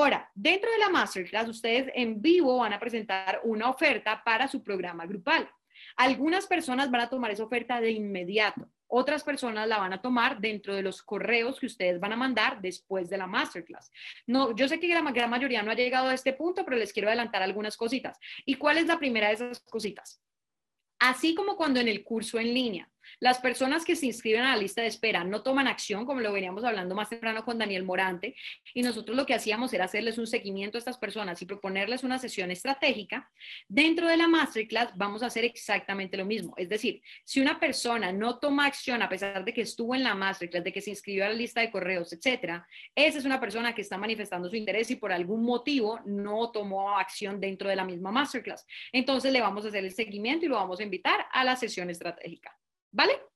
Ahora, dentro de la masterclass, ustedes en vivo van a presentar una oferta para su programa grupal. Algunas personas van a tomar esa oferta de inmediato. Otras personas la van a tomar dentro de los correos que ustedes van a mandar después de la masterclass. No, yo sé que la gran mayoría no ha llegado a este punto, pero les quiero adelantar algunas cositas. ¿Y cuál es la primera de esas cositas? Así como cuando en el curso en línea las personas que se inscriben a la lista de espera no toman acción, como lo veníamos hablando más temprano con Daniel Morante, y nosotros lo que hacíamos era hacerles un seguimiento a estas personas y proponerles una sesión estratégica. Dentro de la masterclass vamos a hacer exactamente lo mismo. Es decir, si una persona no toma acción a pesar de que estuvo en la masterclass, de que se inscribió a la lista de correos, etcétera, esa es una persona que está manifestando su interés y por algún motivo no tomó acción dentro de la misma masterclass. Entonces le vamos a hacer el seguimiento y lo vamos a invitar a la sesión estratégica. ¿Vale?